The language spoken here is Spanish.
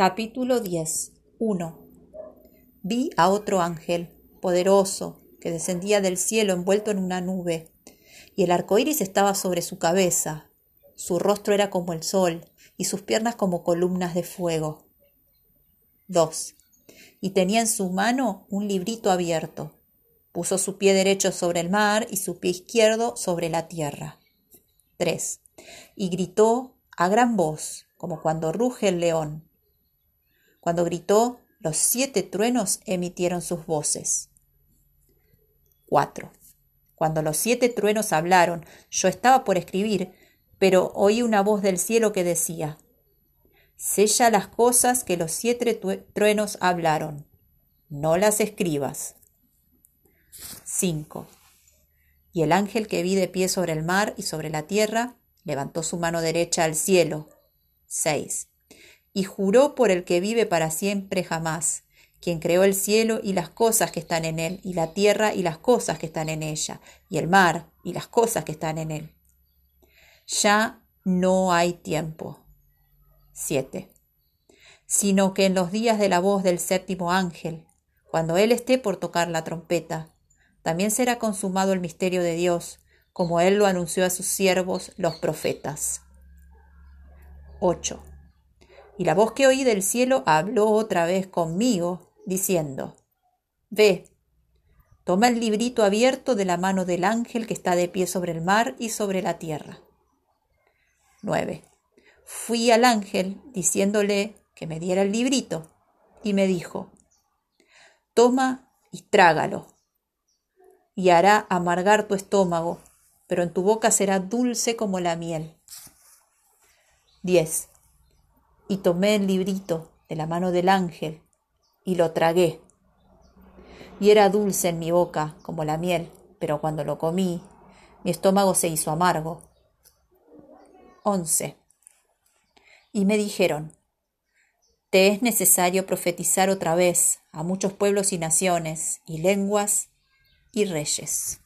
Capítulo 10. 1. Vi a otro ángel, poderoso, que descendía del cielo envuelto en una nube, y el arco iris estaba sobre su cabeza. Su rostro era como el sol, y sus piernas como columnas de fuego. 2. Y tenía en su mano un librito abierto. Puso su pie derecho sobre el mar y su pie izquierdo sobre la tierra. 3. Y gritó a gran voz, como cuando ruge el león cuando gritó, los siete truenos emitieron sus voces. 4. Cuando los siete truenos hablaron, yo estaba por escribir, pero oí una voz del cielo que decía, Sella las cosas que los siete truenos hablaron, no las escribas. 5. Y el ángel que vi de pie sobre el mar y sobre la tierra levantó su mano derecha al cielo. 6 y juró por el que vive para siempre jamás, quien creó el cielo y las cosas que están en él, y la tierra y las cosas que están en ella, y el mar y las cosas que están en él. Ya no hay tiempo. 7. Sino que en los días de la voz del séptimo ángel, cuando él esté por tocar la trompeta, también será consumado el misterio de Dios, como él lo anunció a sus siervos los profetas. 8. Y la voz que oí del cielo habló otra vez conmigo, diciendo, Ve, toma el librito abierto de la mano del ángel que está de pie sobre el mar y sobre la tierra. 9. Fui al ángel diciéndole que me diera el librito, y me dijo, Toma y trágalo, y hará amargar tu estómago, pero en tu boca será dulce como la miel. 10 y tomé el librito de la mano del ángel y lo tragué. Y era dulce en mi boca como la miel, pero cuando lo comí, mi estómago se hizo amargo. 11. Y me dijeron, te es necesario profetizar otra vez a muchos pueblos y naciones, y lenguas y reyes.